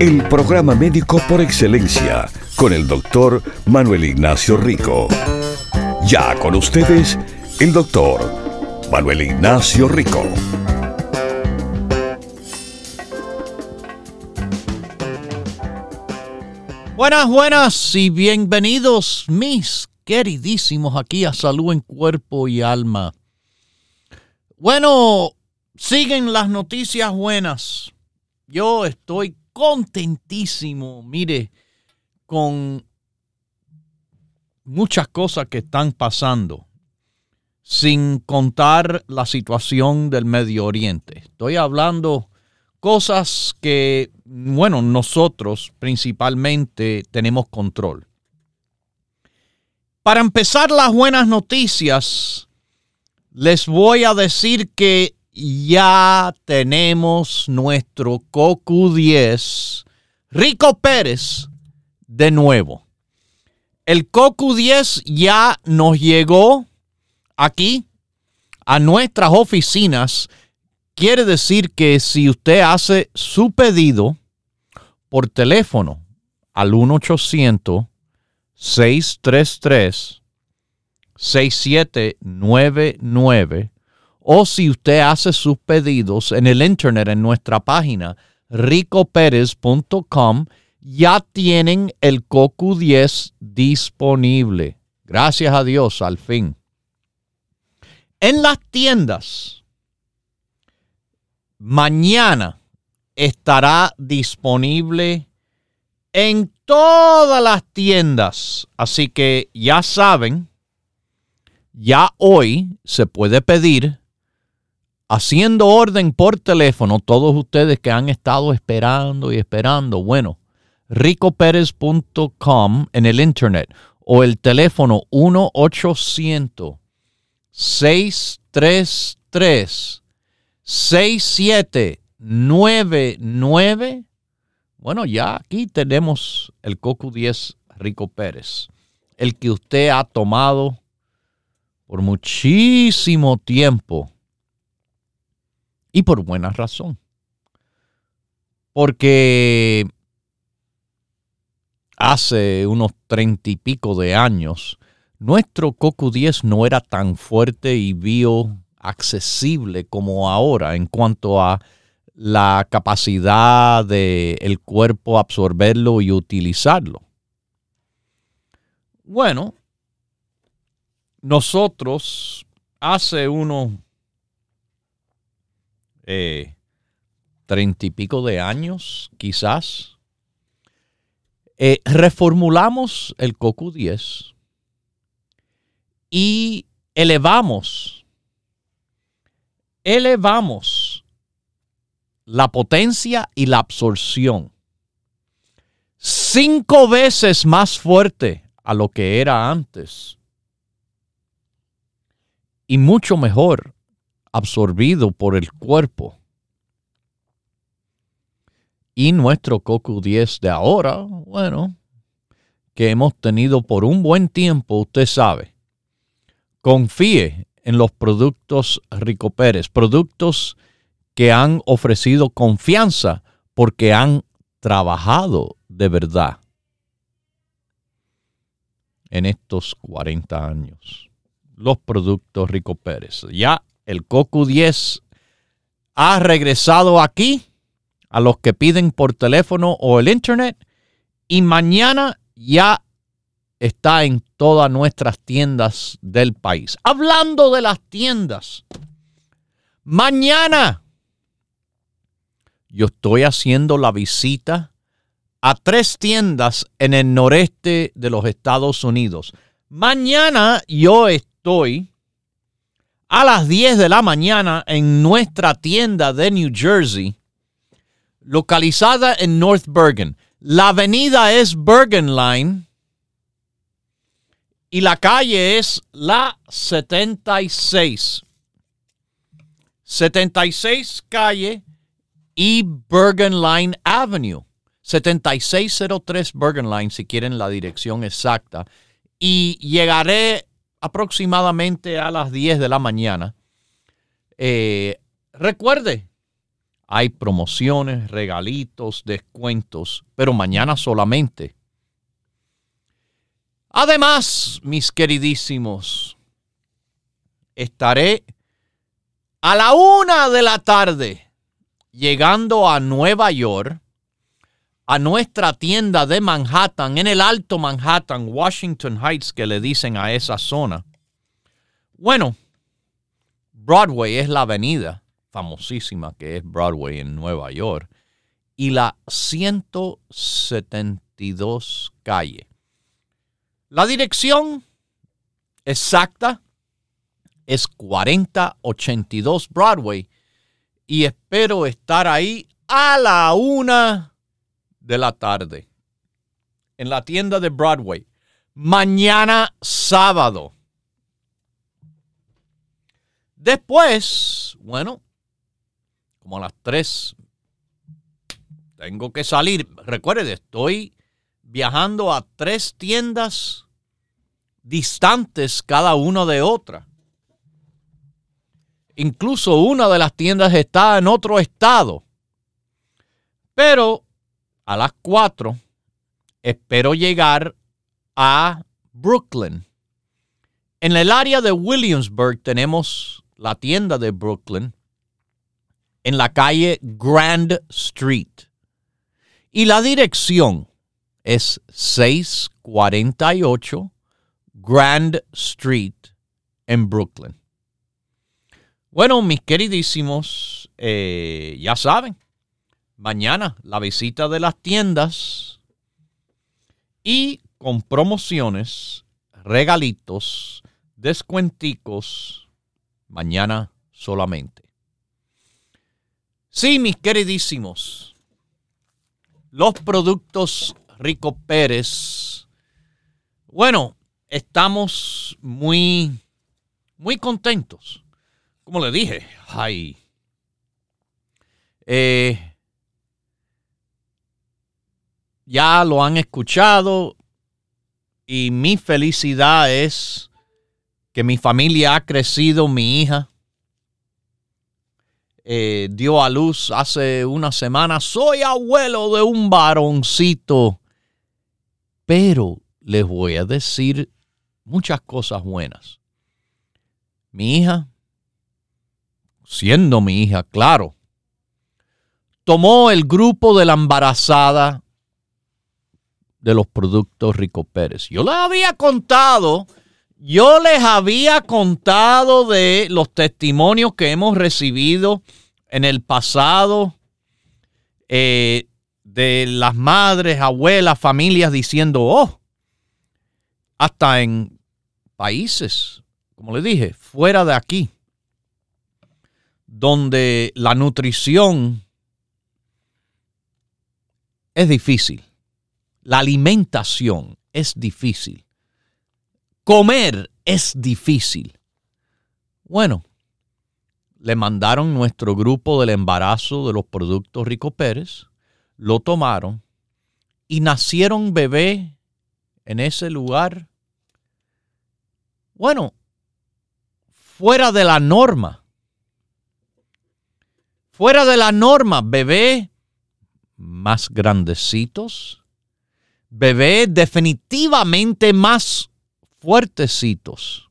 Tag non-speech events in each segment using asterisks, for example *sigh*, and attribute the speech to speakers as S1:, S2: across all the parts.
S1: El programa médico por excelencia con el doctor Manuel Ignacio Rico. Ya con ustedes, el doctor Manuel Ignacio Rico.
S2: Buenas, buenas y bienvenidos mis queridísimos aquí a Salud en Cuerpo y Alma. Bueno, siguen las noticias buenas. Yo estoy contentísimo. Mire, con muchas cosas que están pasando, sin contar la situación del Medio Oriente. Estoy hablando cosas que, bueno, nosotros principalmente tenemos control. Para empezar las buenas noticias, les voy a decir que ya tenemos nuestro COCU 10, Rico Pérez, de nuevo. El COCU 10 ya nos llegó aquí a nuestras oficinas. Quiere decir que si usted hace su pedido por teléfono al 1-800-633-6799 o si usted hace sus pedidos en el internet en nuestra página ricoperez.com ya tienen el COCU 10 disponible. Gracias a Dios, al fin. En las tiendas, mañana estará disponible en todas las tiendas. Así que ya saben, ya hoy se puede pedir haciendo orden por teléfono, todos ustedes que han estado esperando y esperando, bueno, ricoperez.com en el internet o el teléfono 1-800-633-6799. Bueno, ya aquí tenemos el Coco 10 Rico Pérez, el que usted ha tomado por muchísimo tiempo y por buena razón. Porque hace unos treinta y pico de años, nuestro CoQ10 no era tan fuerte y bioaccesible como ahora en cuanto a la capacidad del el cuerpo absorberlo y utilizarlo. Bueno, nosotros hace unos treinta y pico de años, quizás, eh, reformulamos el COCU 10 y elevamos, elevamos la potencia y la absorción cinco veces más fuerte a lo que era antes y mucho mejor absorbido por el cuerpo y nuestro Coco 10 de ahora, bueno, que hemos tenido por un buen tiempo, usted sabe. Confíe en los productos Rico Pérez, productos que han ofrecido confianza porque han trabajado de verdad en estos 40 años. Los productos Rico Pérez. Ya el Coco 10 ha regresado aquí a los que piden por teléfono o el internet y mañana ya está en todas nuestras tiendas del país. Hablando de las tiendas, mañana yo estoy haciendo la visita a tres tiendas en el noreste de los Estados Unidos. Mañana yo estoy a las 10 de la mañana en nuestra tienda de New Jersey localizada en North Bergen. La avenida es Bergen Line Y la calle es la 76. 76 calle y Bergen Line Avenue. 7603 Bergen Line, si quieren la dirección exacta. Y llegaré aproximadamente a las 10 de la mañana. Eh, recuerde, hay promociones, regalitos, descuentos, pero mañana solamente. Además, mis queridísimos, estaré a la una de la tarde llegando a Nueva York, a nuestra tienda de Manhattan, en el Alto Manhattan, Washington Heights, que le dicen a esa zona. Bueno, Broadway es la avenida famosísima que es Broadway en Nueva York y la 172 calle. La dirección exacta es 4082 Broadway y espero estar ahí a la una de la tarde en la tienda de Broadway. Mañana sábado. Después, bueno, como a las 3, tengo que salir. Recuerde, estoy viajando a tres tiendas distantes cada una de otra. Incluso una de las tiendas está en otro estado. Pero a las 4 espero llegar a Brooklyn. En el área de Williamsburg tenemos la tienda de Brooklyn en la calle Grand Street. Y la dirección es 648 Grand Street en Brooklyn. Bueno, mis queridísimos, eh, ya saben, mañana la visita de las tiendas y con promociones, regalitos, descuenticos, mañana solamente. Sí, mis queridísimos, los productos Rico Pérez. Bueno, estamos muy, muy contentos. Como le dije, ay, eh, ya lo han escuchado y mi felicidad es que mi familia ha crecido, mi hija eh, dio a luz hace una semana. Soy abuelo de un varoncito. Pero les voy a decir muchas cosas buenas. Mi hija, siendo mi hija, claro, tomó el grupo de la embarazada de los productos Rico Pérez. Yo les había contado yo les había contado de los testimonios que hemos recibido en el pasado eh, de las madres, abuelas, familias diciendo, oh, hasta en países, como les dije, fuera de aquí, donde la nutrición es difícil, la alimentación es difícil Comer es difícil. Bueno, le mandaron nuestro grupo del embarazo de los productos Rico Pérez, lo tomaron y nacieron bebé en ese lugar. Bueno, fuera de la norma. Fuera de la norma, bebé más grandecitos, bebé definitivamente más fuertecitos.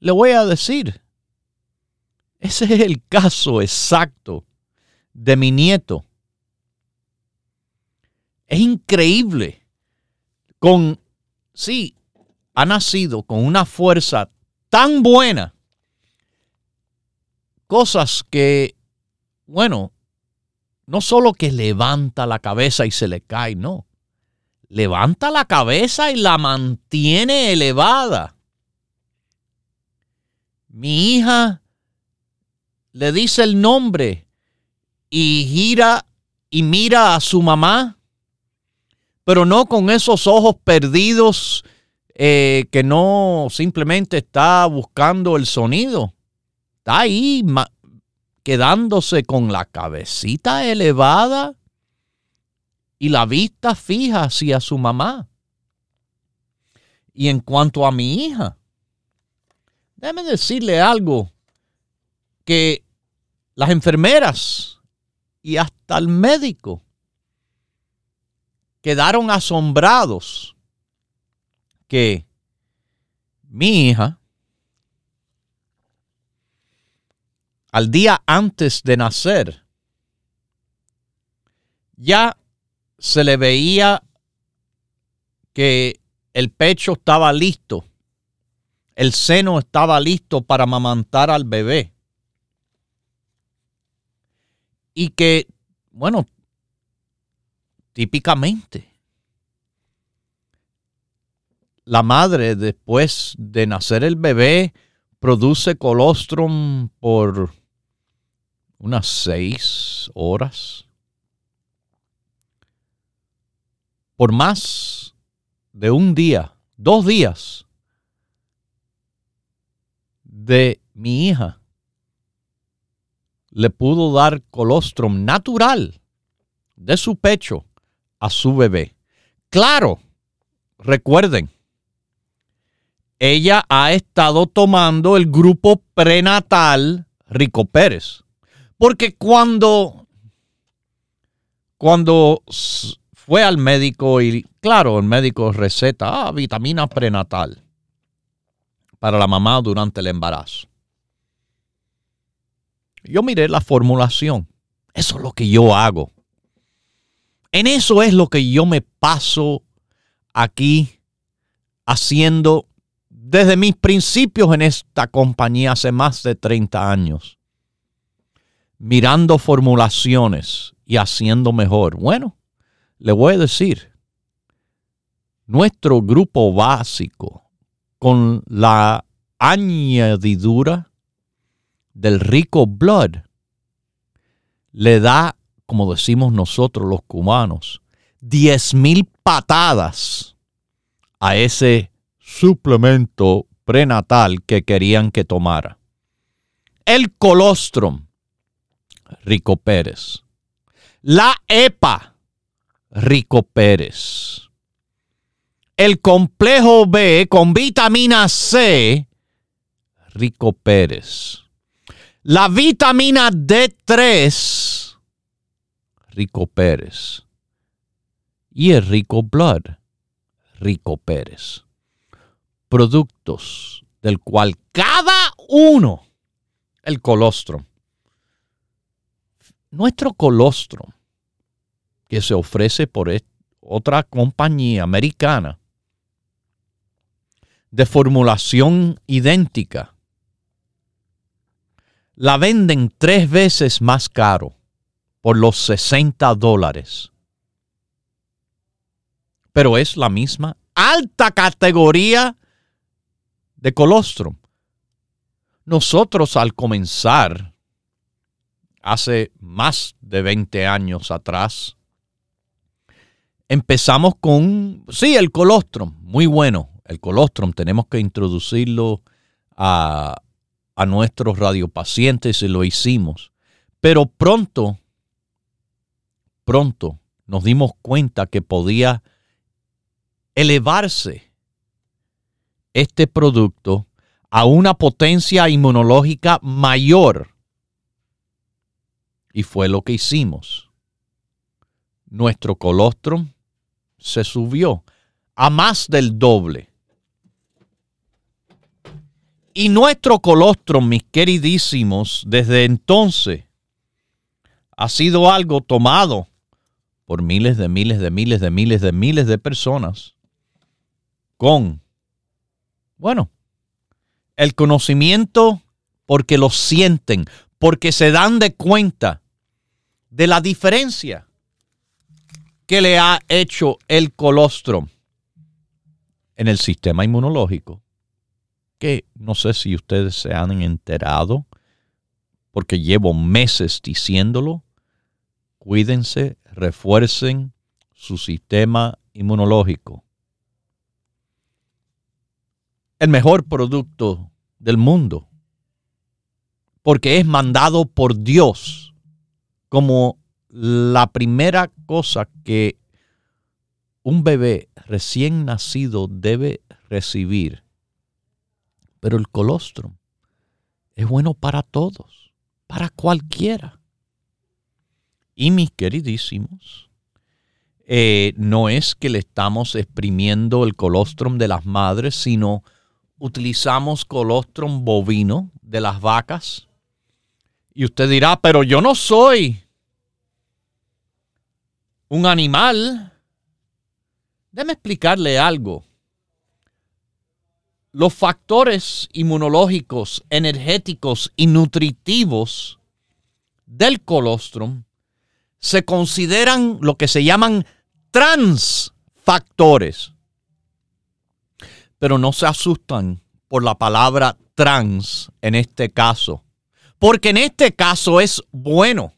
S2: Le voy a decir, ese es el caso exacto de mi nieto. Es increíble. Con, sí, ha nacido con una fuerza tan buena. Cosas que, bueno, no solo que levanta la cabeza y se le cae, no levanta la cabeza y la mantiene elevada. Mi hija le dice el nombre y gira y mira a su mamá, pero no con esos ojos perdidos eh, que no simplemente está buscando el sonido. Está ahí quedándose con la cabecita elevada y la vista fija hacia su mamá. Y en cuanto a mi hija, déjeme decirle algo que las enfermeras y hasta el médico quedaron asombrados que mi hija, al día antes de nacer, ya se le veía que el pecho estaba listo, el seno estaba listo para amamantar al bebé. Y que, bueno, típicamente, la madre después de nacer el bebé produce colostrum por unas seis horas por más de un día, dos días de mi hija, le pudo dar colostrum natural de su pecho a su bebé. Claro, recuerden, ella ha estado tomando el grupo prenatal Rico Pérez. Porque cuando, cuando fue al médico y, claro, el médico receta ah, vitamina prenatal para la mamá durante el embarazo. Yo miré la formulación. Eso es lo que yo hago. En eso es lo que yo me paso aquí haciendo desde mis principios en esta compañía hace más de 30 años. Mirando formulaciones y haciendo mejor. Bueno, le voy a decir, nuestro grupo básico con la añadidura del rico blood le da, como decimos nosotros los cubanos, 10 mil patadas a ese suplemento prenatal que querían que tomara. El colostrum, Rico Pérez. La EPA, Rico Pérez. El complejo B con vitamina C, Rico Pérez. La vitamina D3, Rico Pérez. Y el Rico Blood, Rico Pérez. Productos del cual cada uno, el colostrum, nuestro colostrum, que se ofrece por otra compañía americana de formulación idéntica, la venden tres veces más caro por los 60 dólares. Pero es la misma alta categoría de colostrum. Nosotros al comenzar, hace más de 20 años atrás, Empezamos con, sí, el colostrum, muy bueno. El colostrum tenemos que introducirlo a, a nuestros radiopacientes y lo hicimos. Pero pronto, pronto nos dimos cuenta que podía elevarse este producto a una potencia inmunológica mayor. Y fue lo que hicimos. Nuestro colostrum se subió a más del doble. Y nuestro colostrum, mis queridísimos, desde entonces ha sido algo tomado por miles de miles de miles de miles de miles de personas con, bueno, el conocimiento porque lo sienten, porque se dan de cuenta de la diferencia que le ha hecho el colostrum en el sistema inmunológico, que no sé si ustedes se han enterado, porque llevo meses diciéndolo, cuídense, refuercen su sistema inmunológico. El mejor producto del mundo. Porque es mandado por Dios como la primera cosa que un bebé recién nacido debe recibir. Pero el colostrum es bueno para todos, para cualquiera. Y mis queridísimos, eh, no es que le estamos exprimiendo el colostrum de las madres, sino utilizamos colostrum bovino de las vacas. Y usted dirá, pero yo no soy un animal. Déjeme explicarle algo. Los factores inmunológicos, energéticos y nutritivos del colostrum se consideran lo que se llaman transfactores. Pero no se asustan por la palabra trans en este caso, porque en este caso es bueno,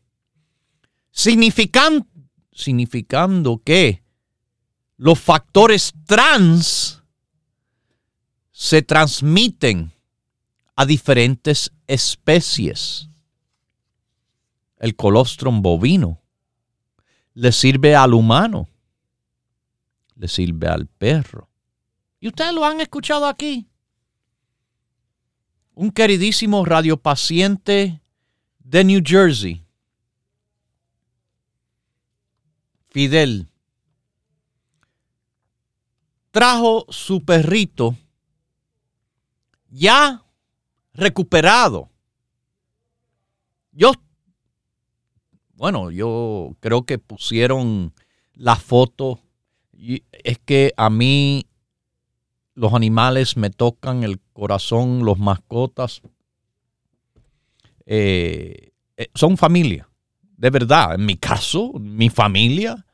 S2: significando, que los factores trans se transmiten a diferentes especies. El colostrum bovino le sirve al humano, le sirve al perro. Y ustedes lo han escuchado aquí. Un queridísimo radiopaciente de New Jersey, Fidel, trajo su perrito ya recuperado. Yo bueno, yo creo que pusieron la foto. Y es que a mí los animales me tocan el corazón, los mascotas. Eh, eh, son familia, de verdad. En mi caso, mi familia,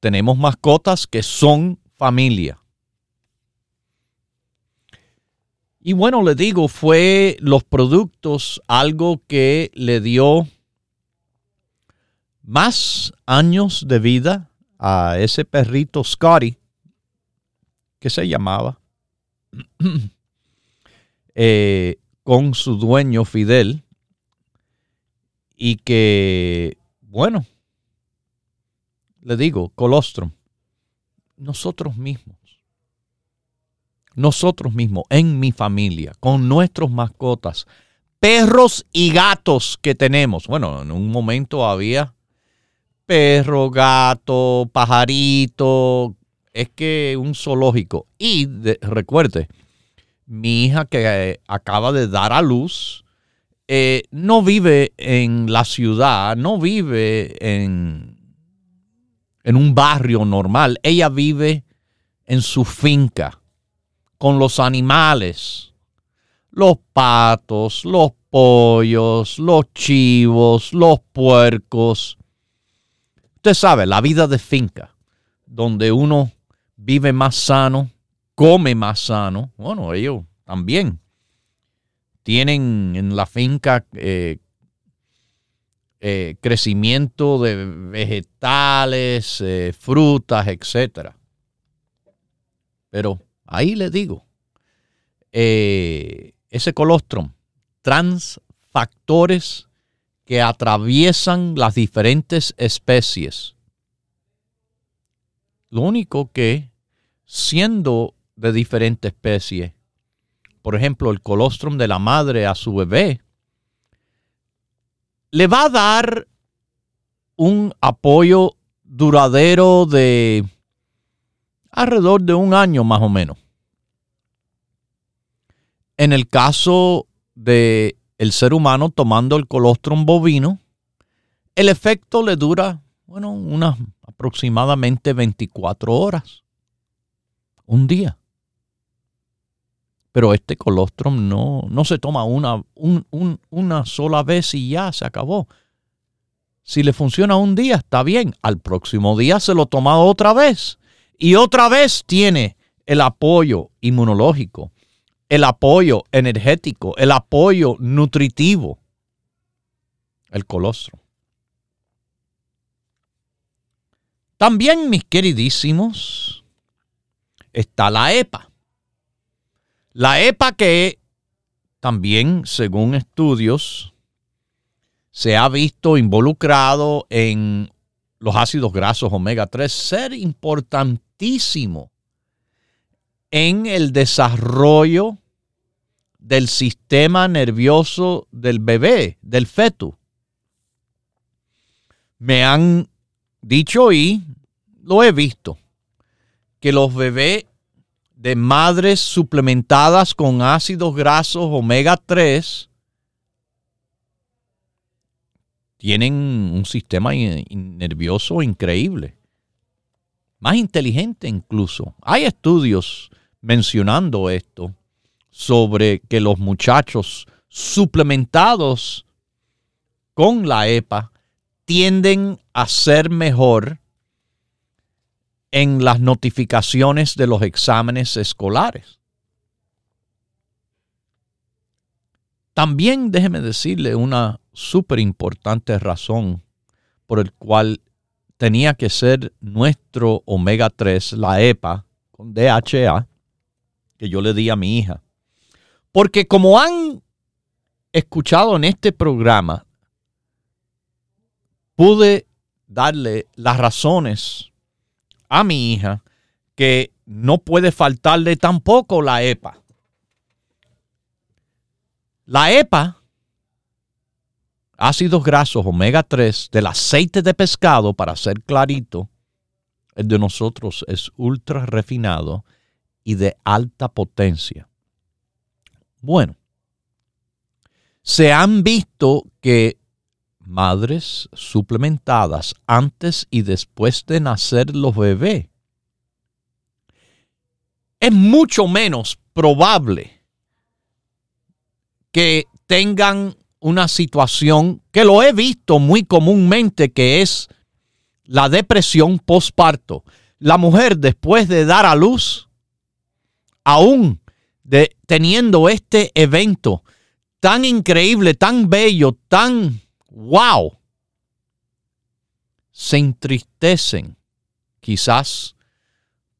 S2: tenemos mascotas que son familia. Y bueno, le digo, fue los productos algo que le dio más años de vida a ese perrito Scotty, que se llamaba, *clears throat* eh, con su dueño Fidel, y que, bueno, le digo, colostrum, nosotros mismos, nosotros mismos, en mi familia, con nuestros mascotas, perros y gatos que tenemos. Bueno, en un momento había perro, gato, pajarito, es que un zoológico. Y recuerde, mi hija que eh, acaba de dar a luz, eh, no vive en la ciudad, no vive en, en un barrio normal, ella vive en su finca con los animales, los patos, los pollos, los chivos, los puercos. Usted sabe, la vida de finca, donde uno vive más sano, come más sano. Bueno, ellos también tienen en la finca eh, eh, crecimiento de vegetales, eh, frutas, etc. Pero ahí le digo, ese colostrum, transfactores que atraviesan las diferentes especies. Lo único que, siendo de diferente especie, por ejemplo, el colostrum de la madre a su bebé, le va a dar un apoyo duradero de alrededor de un año más o menos. En el caso de el ser humano tomando el colostrum bovino, el efecto le dura, bueno, unas aproximadamente 24 horas, un día. Pero este colostrum no, no se toma una, una sola vez y ya se acabó. Si le funciona un día, está bien. Al próximo día se lo toma otra vez. Y otra vez tiene el apoyo inmunológico el apoyo energético, el apoyo nutritivo, el colostrum. También, mis queridísimos, está la EPA. La EPA que también, según estudios, se ha visto involucrado en los ácidos grasos omega 3 ser importantísimo en el desarrollo del sistema nervioso del bebé, del feto. Me han dicho y lo he visto, que los bebés de madres suplementadas con ácidos grasos omega 3 tienen un sistema nervioso increíble, más inteligente incluso. Hay estudios mencionando esto sobre que los muchachos suplementados con la EPA tienden a ser mejor en las notificaciones de los exámenes escolares. También déjeme decirle una súper importante razón por el cual tenía que ser nuestro omega 3, la EPA, con DHA, que yo le di a mi hija. Porque como han escuchado en este programa, pude darle las razones a mi hija que no puede faltarle tampoco la EPA. La EPA, ácidos grasos omega 3 del aceite de pescado, para ser clarito, el de nosotros es ultra refinado y de alta potencia. Bueno, se han visto que madres suplementadas antes y después de nacer los bebés, es mucho menos probable que tengan una situación que lo he visto muy comúnmente, que es la depresión postparto. La mujer después de dar a luz, aún teniendo este evento tan increíble, tan bello, tan wow, se entristecen, quizás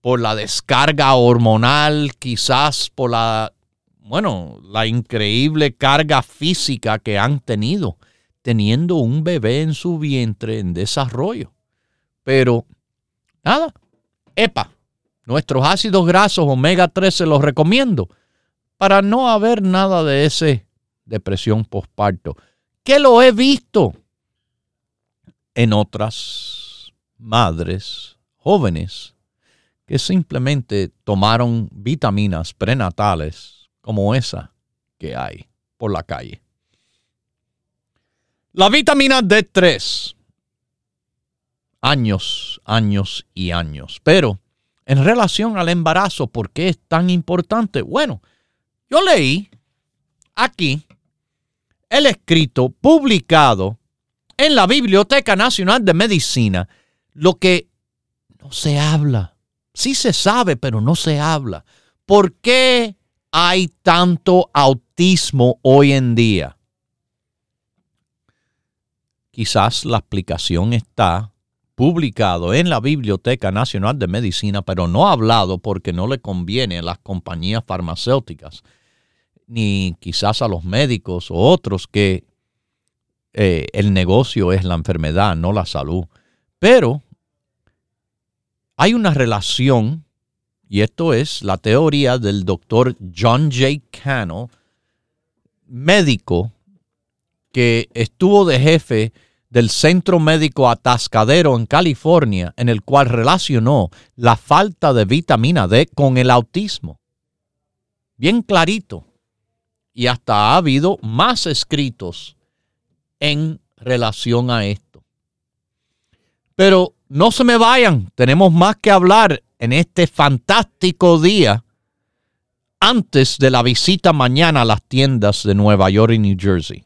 S2: por la descarga hormonal, quizás por la, bueno, la increíble carga física que han tenido teniendo un bebé en su vientre en desarrollo. Pero, nada, EPA, nuestros ácidos grasos omega 3 se los recomiendo para no haber nada de ese depresión postparto que lo he visto en otras madres jóvenes que simplemente tomaron vitaminas prenatales como esa que hay por la calle. La vitamina D3. Años, años y años. Pero en relación al embarazo, ¿por qué es tan importante? Bueno, yo leí aquí el escrito publicado en la Biblioteca Nacional de Medicina, lo que no se habla. Sí se sabe, pero no se habla. ¿Por qué hay tanto autismo hoy en día? Quizás la explicación está publicado en la Biblioteca Nacional de Medicina, pero no hablado porque no le conviene a las compañías farmacéuticas ni quizás a los médicos o otros que eh, el negocio es la enfermedad, no la salud. Pero hay una relación, y esto es la teoría del doctor John J. Cano, médico que estuvo de jefe del Centro Médico Atascadero en California, en el cual relacionó la falta de vitamina D con el autismo. Bien clarito y hasta ha habido más escritos en relación a esto. Pero no se me vayan, tenemos más que hablar en este fantástico día antes de la visita mañana a las tiendas de Nueva York y New Jersey.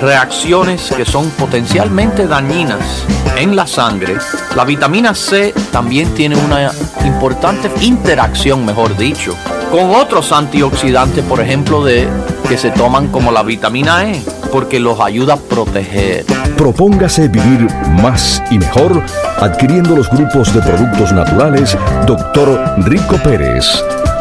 S2: reacciones que son potencialmente dañinas en la sangre. La vitamina C también tiene una importante interacción, mejor dicho, con otros antioxidantes, por ejemplo, de que se toman como la vitamina E, porque los ayuda a proteger.
S3: Propóngase vivir más y mejor adquiriendo los grupos de productos naturales Dr. Rico Pérez.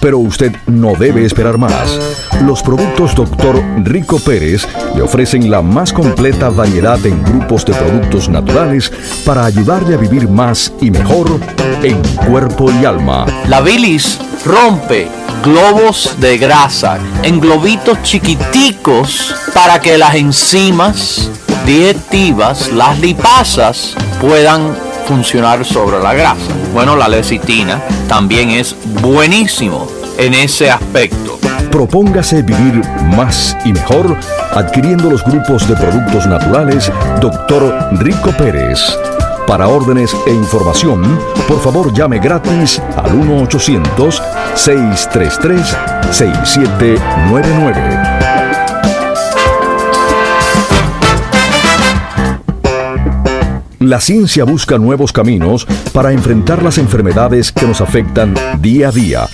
S3: Pero usted no debe esperar más. Los productos Dr. Rico Pérez le ofrecen la más completa variedad en grupos de productos naturales para ayudarle a vivir más y mejor en cuerpo y alma.
S2: La bilis rompe globos de grasa en globitos chiquiticos para que las enzimas digestivas, las lipasas, puedan funcionar sobre la grasa. Bueno, la lecitina también es buenísimo en ese aspecto.
S3: Propóngase vivir más y mejor adquiriendo los grupos de productos naturales Dr. Rico Pérez. Para órdenes e información, por favor llame gratis al 1-800-633-6799. La ciencia busca nuevos caminos para enfrentar las enfermedades que nos afectan día a día.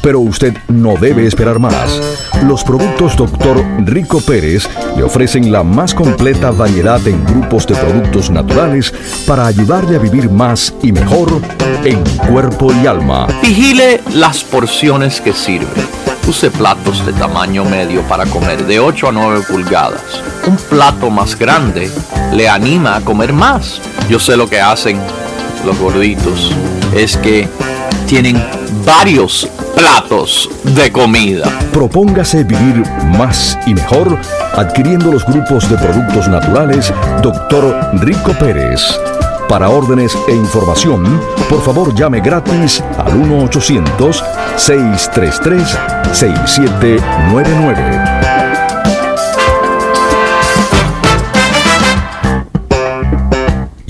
S3: Pero usted no debe esperar más. Los productos Dr. Rico Pérez le ofrecen la más completa variedad en grupos de productos naturales para ayudarle a vivir más y mejor en cuerpo y alma.
S2: Vigile las porciones que sirve. Use platos de tamaño medio para comer de 8 a 9 pulgadas. Un plato más grande le anima a comer más. Yo sé lo que hacen los gorditos. Es que tienen varios platos de comida.
S3: Propóngase vivir más y mejor adquiriendo los grupos de productos naturales Dr. Rico Pérez. Para órdenes e información, por favor llame gratis al 1-800-633-6799.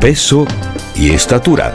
S3: peso y estatura.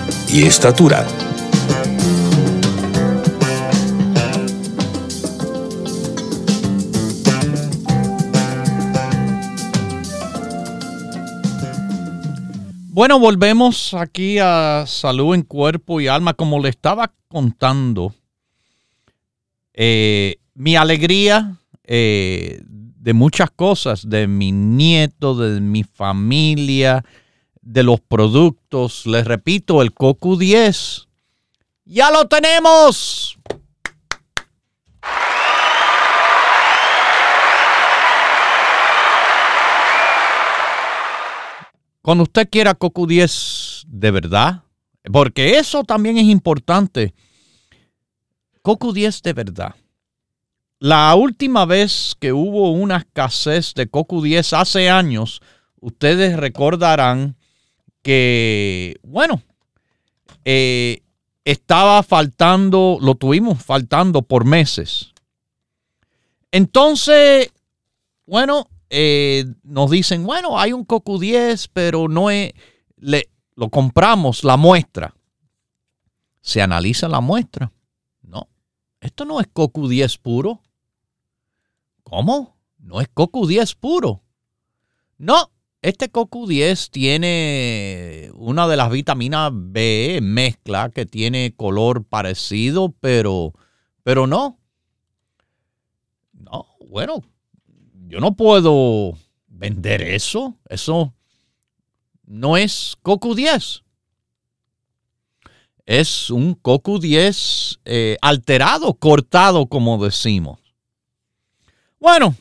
S1: y estatura.
S2: Bueno, volvemos aquí a salud en cuerpo y alma. Como le estaba contando, eh, mi alegría eh, de muchas cosas, de mi nieto, de mi familia, de los productos. Les repito, el Cocu 10. ¡Ya lo tenemos! Cuando usted quiera Cocu 10 de verdad, porque eso también es importante. Cocu 10 de verdad. La última vez que hubo una escasez de Cocu 10 hace años, ustedes recordarán que, bueno, eh, estaba faltando, lo tuvimos faltando por meses. Entonces, bueno, eh, nos dicen, bueno, hay un Cocu 10, pero no es, le, lo compramos, la muestra. Se analiza la muestra. No, esto no es Cocu 10 puro. ¿Cómo? No es Cocu 10 puro. No, este Cocu 10 tiene una de las vitaminas B mezcla que tiene color parecido, pero, pero no. No, bueno, yo no puedo vender eso. Eso no es Cocu 10. Es un Cocu 10 eh, alterado, cortado, como decimos. Bueno,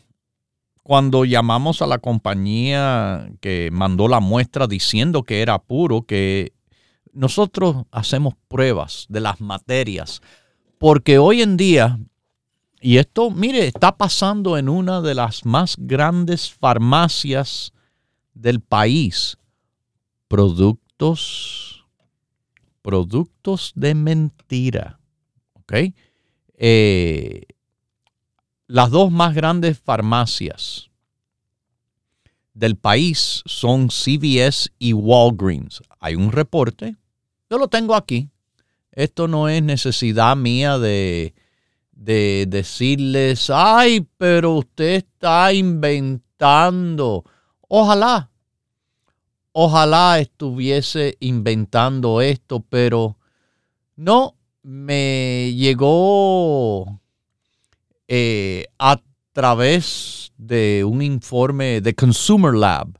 S2: cuando llamamos a la compañía que mandó la muestra diciendo que era puro, que nosotros hacemos pruebas de las materias, porque hoy en día y esto, mire, está pasando en una de las más grandes farmacias del país. Productos, productos de mentira. ¿Ok? Eh, las dos más grandes farmacias del país son CVS y Walgreens. Hay un reporte, yo lo tengo aquí. Esto no es necesidad mía de de decirles, ay, pero usted está inventando. Ojalá, ojalá estuviese inventando esto, pero no me llegó eh, a través de un informe de Consumer Lab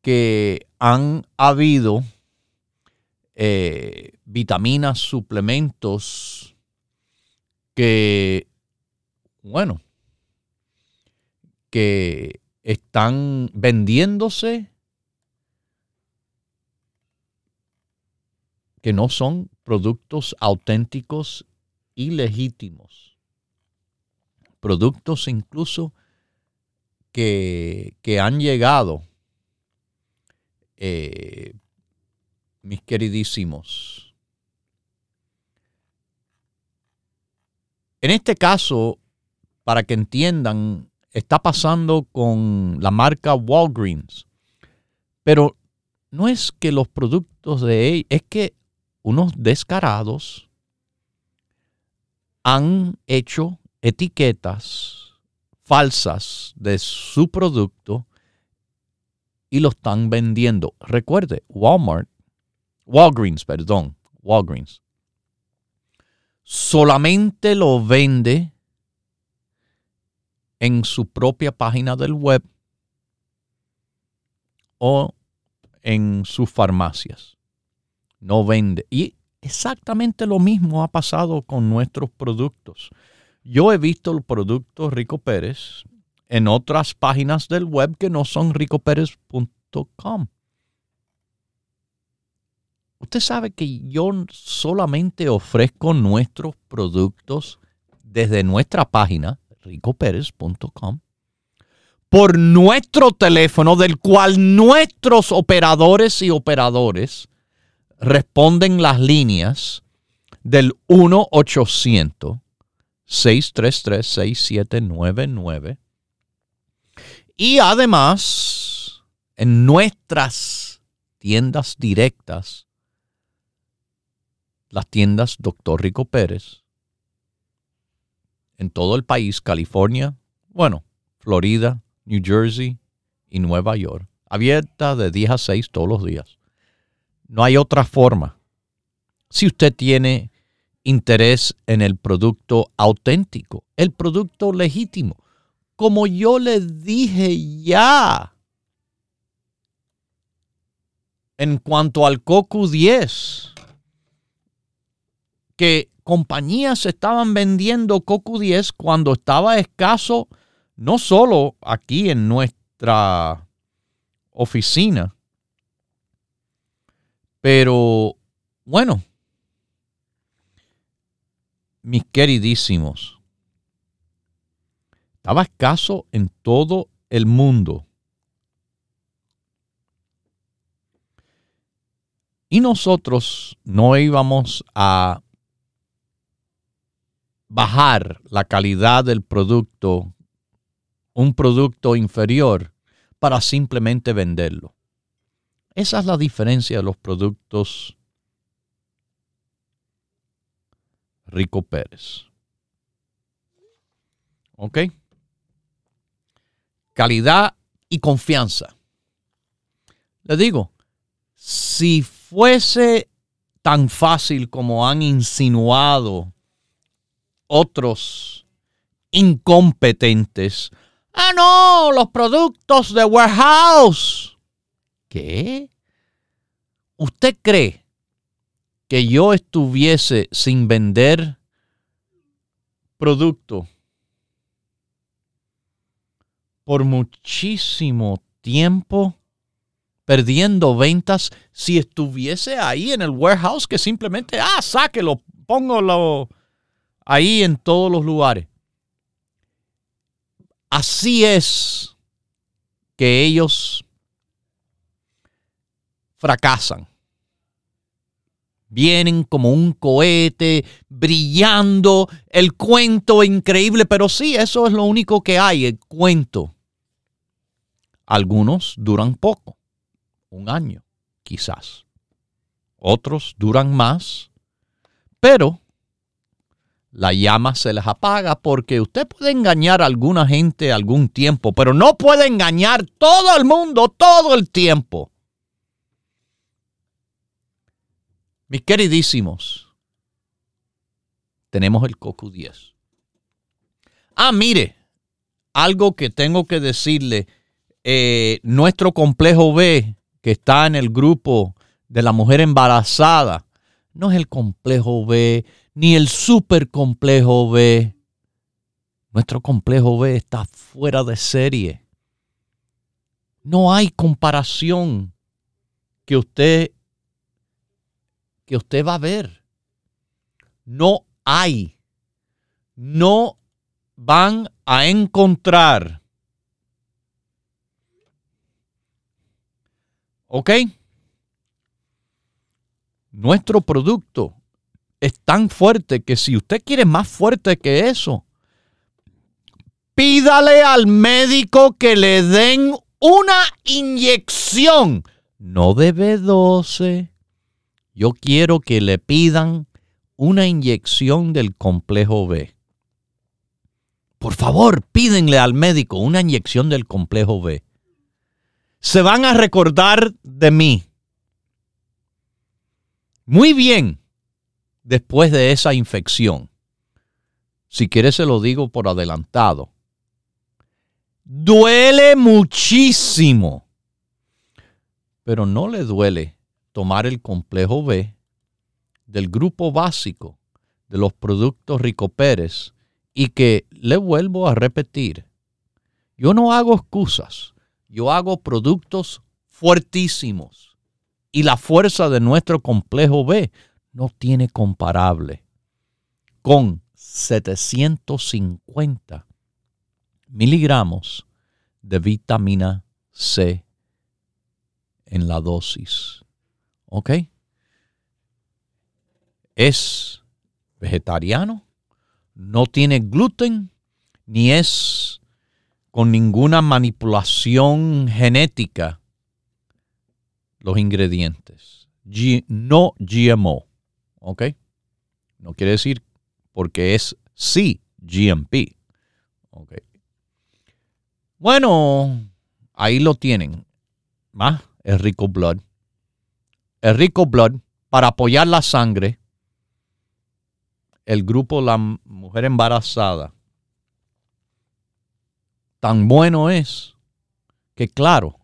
S2: que han habido eh, vitaminas, suplementos, que, bueno, que están vendiéndose que no son productos auténticos y legítimos. Productos incluso que, que han llegado, eh, mis queridísimos, En este caso, para que entiendan, está pasando con la marca Walgreens. Pero no es que los productos de ellos, es que unos descarados han hecho etiquetas falsas de su producto y lo están vendiendo. Recuerde, Walmart, Walgreens, perdón, Walgreens solamente lo vende en su propia página del web o en sus farmacias. No vende. Y exactamente lo mismo ha pasado con nuestros productos. Yo he visto el producto Rico Pérez en otras páginas del web que no son ricopérez.com. Usted sabe que yo solamente ofrezco nuestros productos desde nuestra página ricoperez.com por nuestro teléfono del cual nuestros operadores y operadores responden las líneas del 1-800-633-6799 y además en nuestras tiendas directas, las tiendas Dr. Rico Pérez, en todo el país, California, bueno, Florida, New Jersey y Nueva York, abierta de 10 a 6 todos los días. No hay otra forma. Si usted tiene interés en el producto auténtico, el producto legítimo, como yo le dije ya en cuanto al COCU 10, que compañías estaban vendiendo Coco 10 cuando estaba escaso, no solo aquí en nuestra oficina, pero bueno, mis queridísimos, estaba escaso en todo el mundo. Y nosotros no íbamos a bajar la calidad del producto, un producto inferior, para simplemente venderlo. Esa es la diferencia de los productos Rico Pérez. ¿Ok? Calidad y confianza. Le digo, si fuese tan fácil como han insinuado otros incompetentes. Ah, no, los productos de warehouse. ¿Qué? ¿Usted cree que yo estuviese sin vender producto por muchísimo tiempo? perdiendo ventas si estuviese ahí en el warehouse que simplemente, ah, sáquelo, póngalo ahí en todos los lugares. Así es que ellos fracasan. Vienen como un cohete, brillando, el cuento increíble, pero sí, eso es lo único que hay, el cuento. Algunos duran poco, un año, quizás. Otros duran más, pero la llama se les apaga porque usted puede engañar a alguna gente algún tiempo, pero no puede engañar todo el mundo todo el tiempo. Mis queridísimos, tenemos el COCU 10. Ah, mire, algo que tengo que decirle, eh, nuestro complejo B, que está en el grupo de la mujer embarazada, no es el complejo B ni el super complejo B. Nuestro complejo B está fuera de serie. No hay comparación que usted que usted va a ver. No hay. No van a encontrar. ¿Ok? Nuestro producto es tan fuerte que si usted quiere más fuerte que eso, pídale al médico que le den una inyección, no de B12. Yo quiero que le pidan una inyección del complejo B. Por favor, pídenle al médico una inyección del complejo B. Se van a recordar de mí. Muy bien después de esa infección. Si quiere se lo digo por adelantado. Duele muchísimo. Pero no le duele tomar el complejo B del grupo básico de los productos Rico Pérez y que le vuelvo a repetir, yo no hago excusas, yo hago productos fuertísimos y la fuerza de nuestro complejo B no tiene comparable con 750 miligramos de vitamina C en la dosis. ¿Ok? Es vegetariano, no tiene gluten, ni es con ninguna manipulación genética los ingredientes. no GMO. ¿Ok? No quiere decir porque es sí GMP. ¿Ok? Bueno, ahí lo tienen. Más es rico blood. El rico blood para apoyar la sangre. El grupo La Mujer Embarazada. Tan bueno es que claro,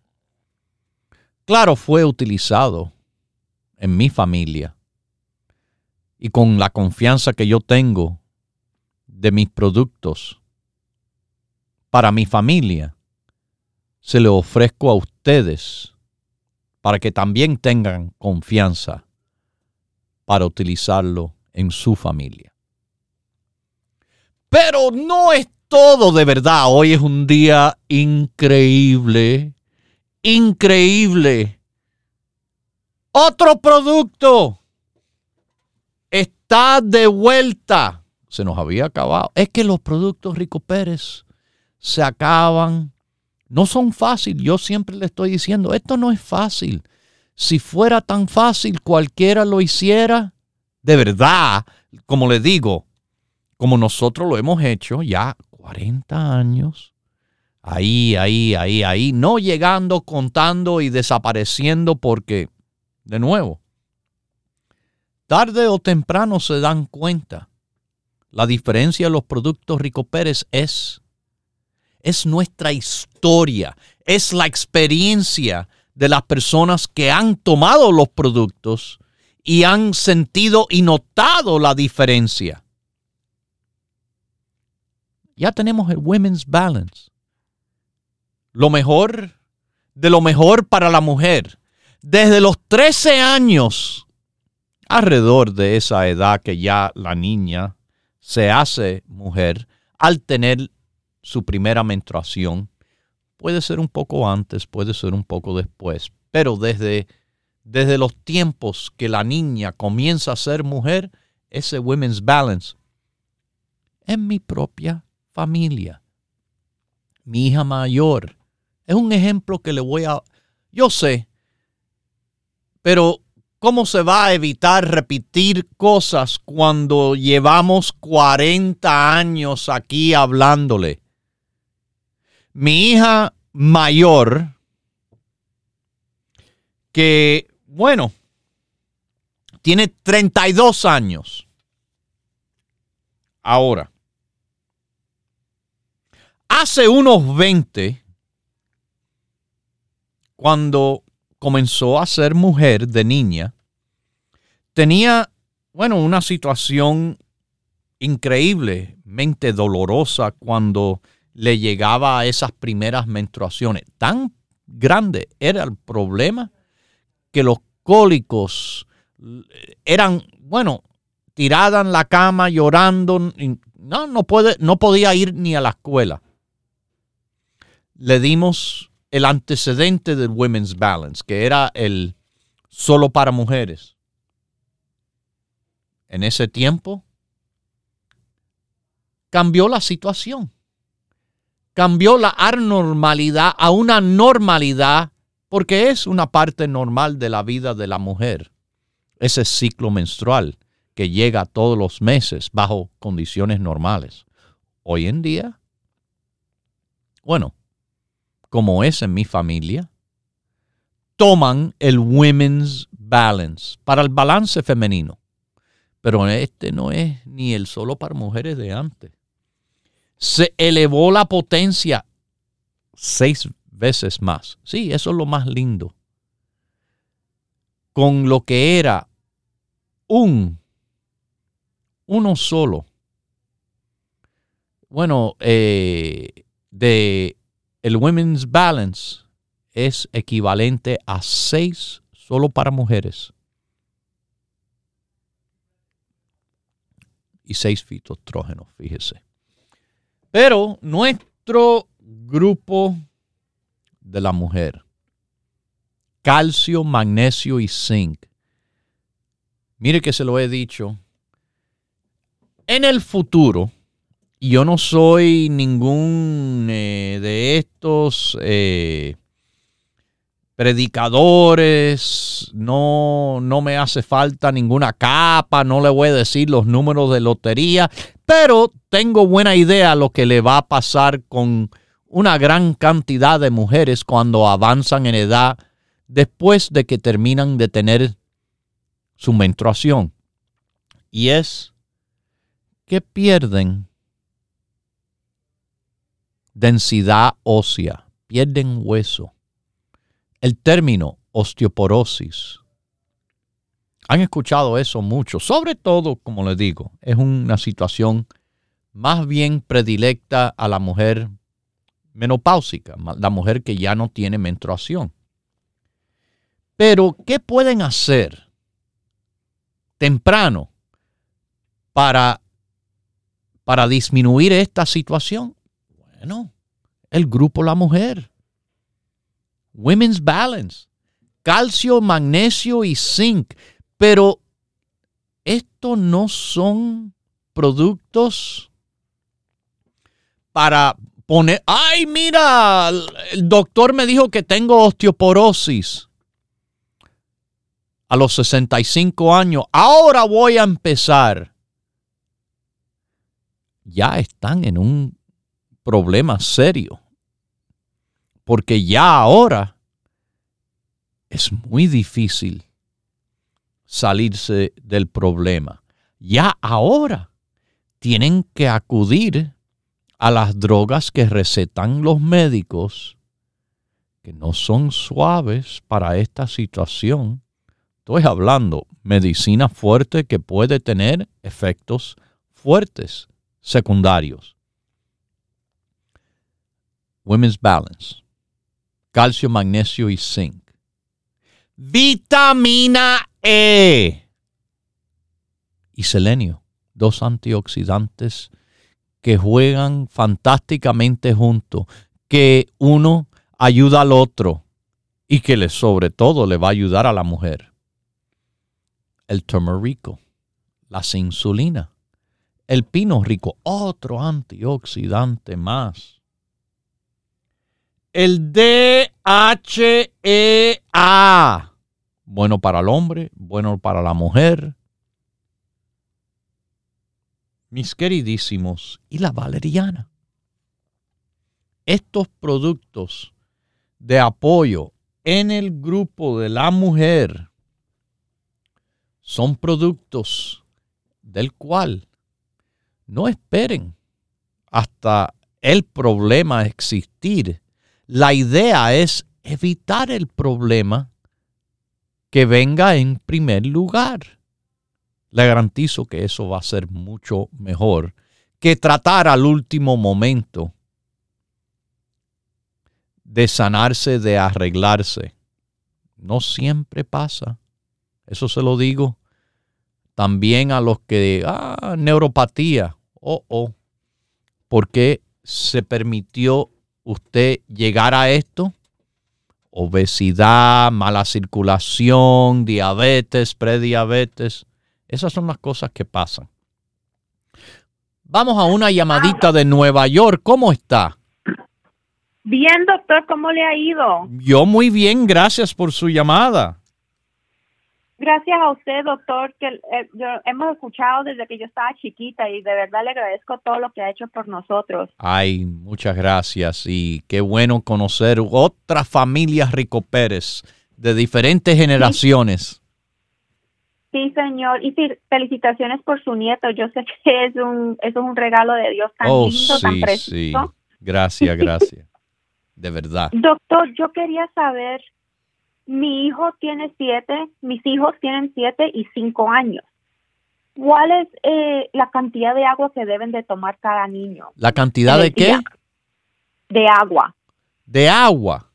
S2: claro fue utilizado en mi familia y con la confianza que yo tengo de mis productos para mi familia, se le ofrezco a ustedes para que también tengan confianza para utilizarlo en su familia. Pero no es todo de verdad. Hoy es un día increíble, increíble. Otro producto está de vuelta. Se nos había acabado. Es que los productos Rico Pérez se acaban. No son fáciles. Yo siempre le estoy diciendo, esto no es fácil. Si fuera tan fácil, cualquiera lo hiciera. De verdad, como le digo, como nosotros lo hemos hecho ya 40 años. Ahí, ahí, ahí, ahí. No llegando, contando y desapareciendo porque, de nuevo, tarde o temprano se dan cuenta. La diferencia de los productos Rico Pérez es, es nuestra historia, es la experiencia de las personas que han tomado los productos y han sentido y notado la diferencia. Ya tenemos el Women's Balance. Lo mejor de lo mejor para la mujer. Desde los 13 años alrededor de esa edad que ya la niña se hace mujer al tener su primera menstruación. Puede ser un poco antes, puede ser un poco después, pero desde, desde los tiempos que la niña comienza a ser mujer, ese women's balance, en mi propia familia, mi hija mayor, es un ejemplo que le voy a, yo sé, pero ¿Cómo se va a evitar repetir cosas cuando llevamos 40 años aquí hablándole? Mi hija mayor, que, bueno, tiene 32 años. Ahora, hace unos 20, cuando comenzó a ser mujer de niña, tenía, bueno, una situación increíblemente dolorosa cuando le llegaba a esas primeras menstruaciones. Tan grande era el problema que los cólicos eran, bueno, tirada en la cama llorando, no, no, puede, no podía ir ni a la escuela. Le dimos el antecedente del Women's Balance, que era el solo para mujeres. En ese tiempo cambió la situación. Cambió la anormalidad a una normalidad porque es una parte normal de la vida de la mujer. Ese ciclo menstrual que llega todos los meses bajo condiciones normales. Hoy en día, bueno, como es en mi familia, toman el Women's Balance para el balance femenino. Pero este no es ni el solo para mujeres de antes. Se elevó la potencia seis veces más. Sí, eso es lo más lindo. Con lo que era un, uno solo. Bueno, eh, de el Women's Balance es equivalente a seis solo para mujeres. Y seis fitotrógenos, fíjese. Pero nuestro grupo de la mujer, calcio, magnesio y zinc. Mire que se lo he dicho. En el futuro, yo no soy ningún eh, de estos eh, predicadores, no, no me hace falta ninguna capa, no le voy a decir los números de lotería, pero tengo buena idea lo que le va a pasar con una gran cantidad de mujeres cuando avanzan en edad después de que terminan de tener su menstruación. Y es que pierden densidad ósea, pierden hueso el término osteoporosis. Han escuchado eso mucho, sobre todo, como les digo, es una situación más bien predilecta a la mujer menopáusica, la mujer que ya no tiene menstruación. Pero, ¿qué pueden hacer temprano para, para disminuir esta situación? Bueno, el grupo La Mujer. Women's Balance, calcio, magnesio y zinc. Pero estos no son productos para poner, ay, mira, el doctor me dijo que tengo osteoporosis a los 65 años. Ahora voy a empezar. Ya están en un problema serio porque ya ahora es muy difícil salirse del problema. Ya ahora tienen que acudir a las drogas que recetan los médicos, que no son suaves para esta situación. Estoy hablando medicina fuerte que puede tener efectos fuertes secundarios. Women's Balance calcio, magnesio y zinc. Vitamina E y selenio, dos antioxidantes que juegan fantásticamente juntos, que uno ayuda al otro y que le, sobre todo le va a ayudar a la mujer. El turmerico, la insulina, el pino rico, otro antioxidante más el DHEA. Bueno para el hombre, bueno para la mujer. Mis queridísimos, y la valeriana. Estos productos de apoyo en el grupo de la mujer son productos del cual no esperen hasta el problema existir la idea es evitar el problema que venga en primer lugar. Le garantizo que eso va a ser mucho mejor que tratar al último momento de sanarse, de arreglarse. No siempre pasa. Eso se lo digo también a los que, ah, neuropatía, oh, oh, porque se permitió usted llegar a esto? Obesidad, mala circulación, diabetes, prediabetes. Esas son las cosas que pasan. Vamos a una llamadita de Nueva York. ¿Cómo está?
S4: Bien, doctor, ¿cómo le ha ido?
S2: Yo muy bien, gracias por su llamada.
S4: Gracias a usted, doctor, que eh, hemos escuchado desde que yo estaba chiquita y de verdad le agradezco todo lo que ha hecho por nosotros.
S2: Ay, muchas gracias y qué bueno conocer otras familias Rico Pérez de diferentes generaciones.
S4: Sí, señor, y felicitaciones por su nieto. Yo sé que es un es un regalo de Dios tan
S2: oh,
S4: lindo, tan precioso.
S2: Sí. Gracias, *laughs* gracias. de verdad.
S4: Doctor, yo quería saber mi hijo tiene siete, mis hijos tienen siete y cinco años. ¿Cuál es eh, la cantidad de agua que deben de tomar cada niño?
S2: ¿La cantidad de qué?
S4: De agua.
S2: De agua.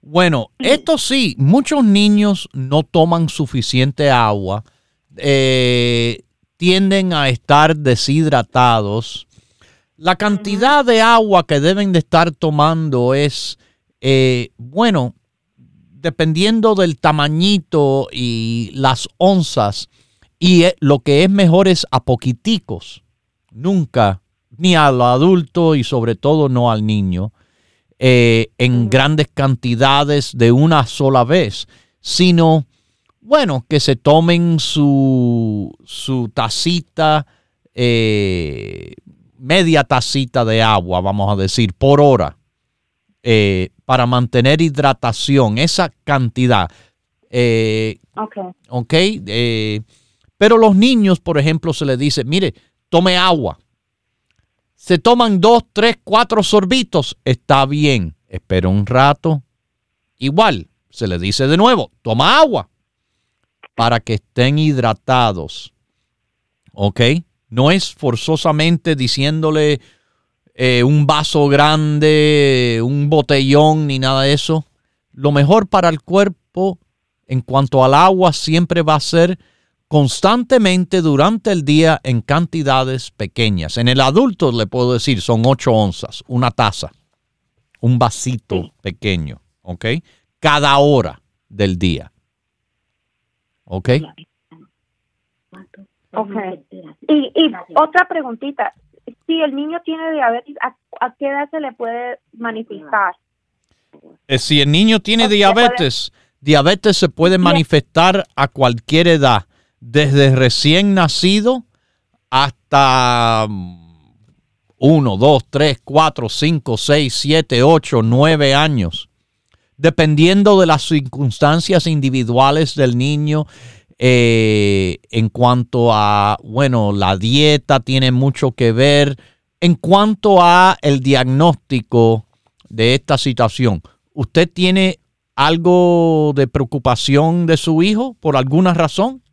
S2: Bueno, esto sí, muchos niños no toman suficiente agua, eh, tienden a estar deshidratados. La cantidad de agua que deben de estar tomando es, eh, bueno, dependiendo del tamañito y las onzas, y eh, lo que es mejor es a poquiticos, nunca, ni al adulto y sobre todo no al niño. Eh, en grandes cantidades de una sola vez, sino, bueno, que se tomen su, su tacita, eh, media tacita de agua, vamos a decir, por hora, eh, para mantener hidratación, esa cantidad. ok. Ok. pero los niños, por ejemplo, se les dice, mire, tome agua se toman dos, tres, cuatro sorbitos, está bien. Espera un rato. Igual, se le dice de nuevo, toma agua para que estén hidratados. ¿Ok? No es forzosamente diciéndole eh, un vaso grande, un botellón, ni nada de eso. Lo mejor para el cuerpo en cuanto al agua siempre va a ser constantemente durante el día en cantidades pequeñas. En el adulto le puedo decir son 8 onzas, una taza, un vasito pequeño, ¿ok? Cada hora del día. ¿Ok?
S4: Ok. Y, otra preguntita. Si el niño tiene diabetes, ¿a, qué edad se le puede manifestar?
S2: Eh, si el niño tiene diabetes, diabetes se puede manifestar a cualquier edad desde recién nacido hasta 1, 2, 3, 4, 5, 6, 7, 8, 9 años, dependiendo de las circunstancias individuales del niño. Eh, en cuanto a, bueno, la dieta tiene mucho que ver. En cuanto a el diagnóstico de esta situación, ¿usted tiene algo de preocupación de su hijo por alguna razón?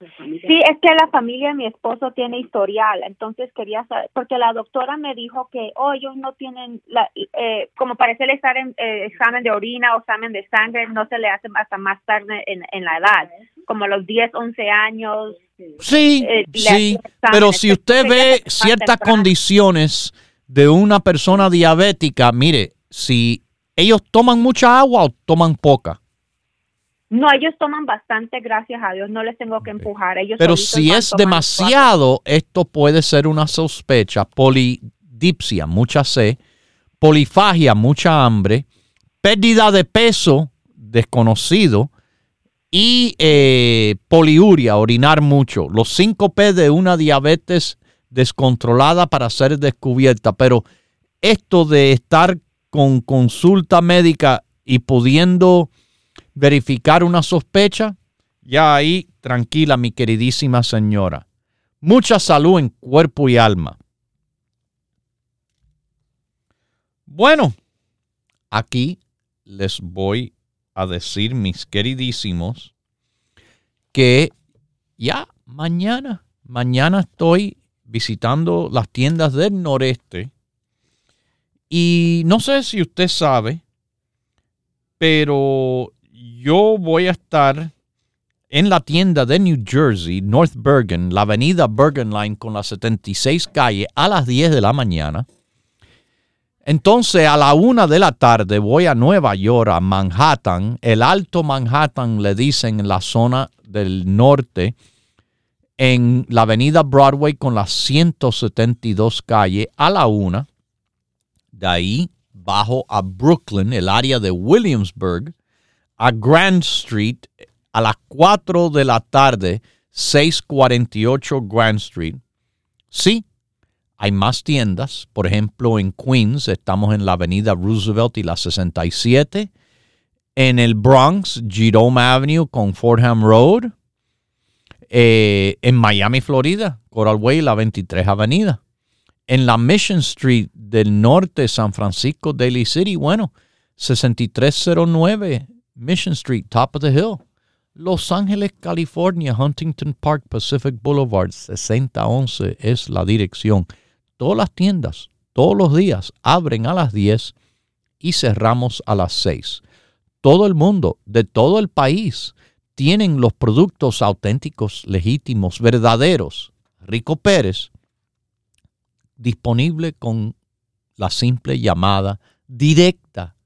S4: Sí, es que la familia de mi esposo tiene historial, entonces quería saber, porque la doctora me dijo que, oh, ellos no tienen, la, eh, como parece le estar en eh, examen de orina o examen de sangre, no se le hace hasta más tarde en, en la edad, como a los 10, 11 años.
S2: Sí, eh, sí, pero si usted ve ciertas condiciones de una persona diabética, mire, si ellos toman mucha agua o toman poca.
S4: No, ellos toman bastante, gracias a Dios, no les tengo que empujar. Ellos
S2: Pero si es demasiado, esto puede ser una sospecha. Polidipsia, mucha sed, polifagia, mucha hambre, pérdida de peso, desconocido, y eh, poliuria, orinar mucho. Los 5 P de una diabetes descontrolada para ser descubierta. Pero esto de estar con consulta médica y pudiendo verificar una sospecha, ya ahí tranquila mi queridísima señora. Mucha salud en cuerpo y alma. Bueno, aquí les voy a decir, mis queridísimos, que ya mañana, mañana estoy visitando las tiendas del noreste y no sé si usted sabe, pero yo voy a estar en la tienda de New Jersey, North Bergen, la avenida Bergen Line con la 76 calle a las 10 de la mañana. Entonces a la una de la tarde voy a Nueva York, a Manhattan, el Alto Manhattan le dicen en la zona del norte, en la avenida Broadway con la 172 calle a la una. De ahí bajo a Brooklyn, el área de Williamsburg, a Grand Street a las 4 de la tarde, 648 Grand Street. Sí, hay más tiendas. Por ejemplo, en Queens estamos en la avenida Roosevelt y la 67. En el Bronx, Jerome Avenue con Fordham Road. Eh, en Miami, Florida, Coral Way, la 23 Avenida. En la Mission Street del norte, San Francisco, Daly City, bueno, 6309 Mission Street, top of the hill. Los Ángeles, California, Huntington Park, Pacific Boulevard, 6011 es la dirección. Todas las tiendas, todos los días, abren a las 10 y cerramos a las 6. Todo el mundo, de todo el país, tienen los productos auténticos, legítimos, verdaderos. Rico Pérez, disponible con la simple llamada directa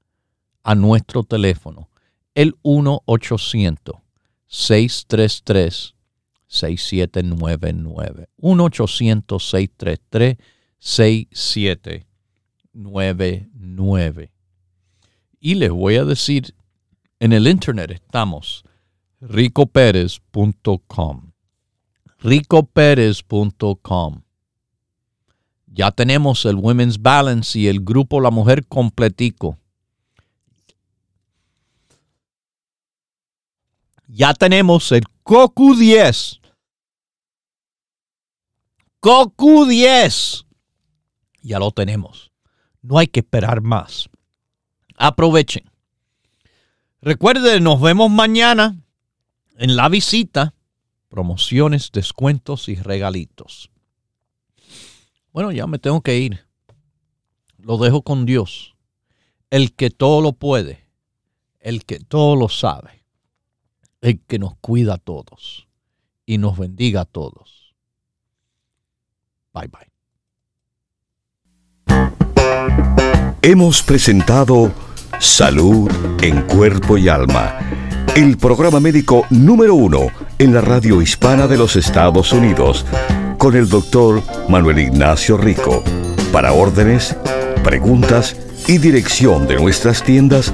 S2: a nuestro teléfono, el 1-800-633-6799. 1-800-633-6799. Y les voy a decir, en el internet estamos ricoperez.com. ricoperez.com. Ya tenemos el Women's Balance y el grupo La Mujer completico. Ya tenemos el COCU 10. COCU 10. Ya lo tenemos. No hay que esperar más. Aprovechen. Recuerden, nos vemos mañana en la visita. Promociones, descuentos y regalitos. Bueno, ya me tengo que ir. Lo dejo con Dios, el que todo lo puede, el que todo lo sabe, el que nos cuida a todos y nos bendiga a todos. Bye bye.
S1: Hemos presentado Salud en Cuerpo y Alma, el programa médico número uno en la radio hispana de los Estados Unidos con el doctor Manuel Ignacio Rico. Para órdenes, preguntas y dirección de nuestras tiendas,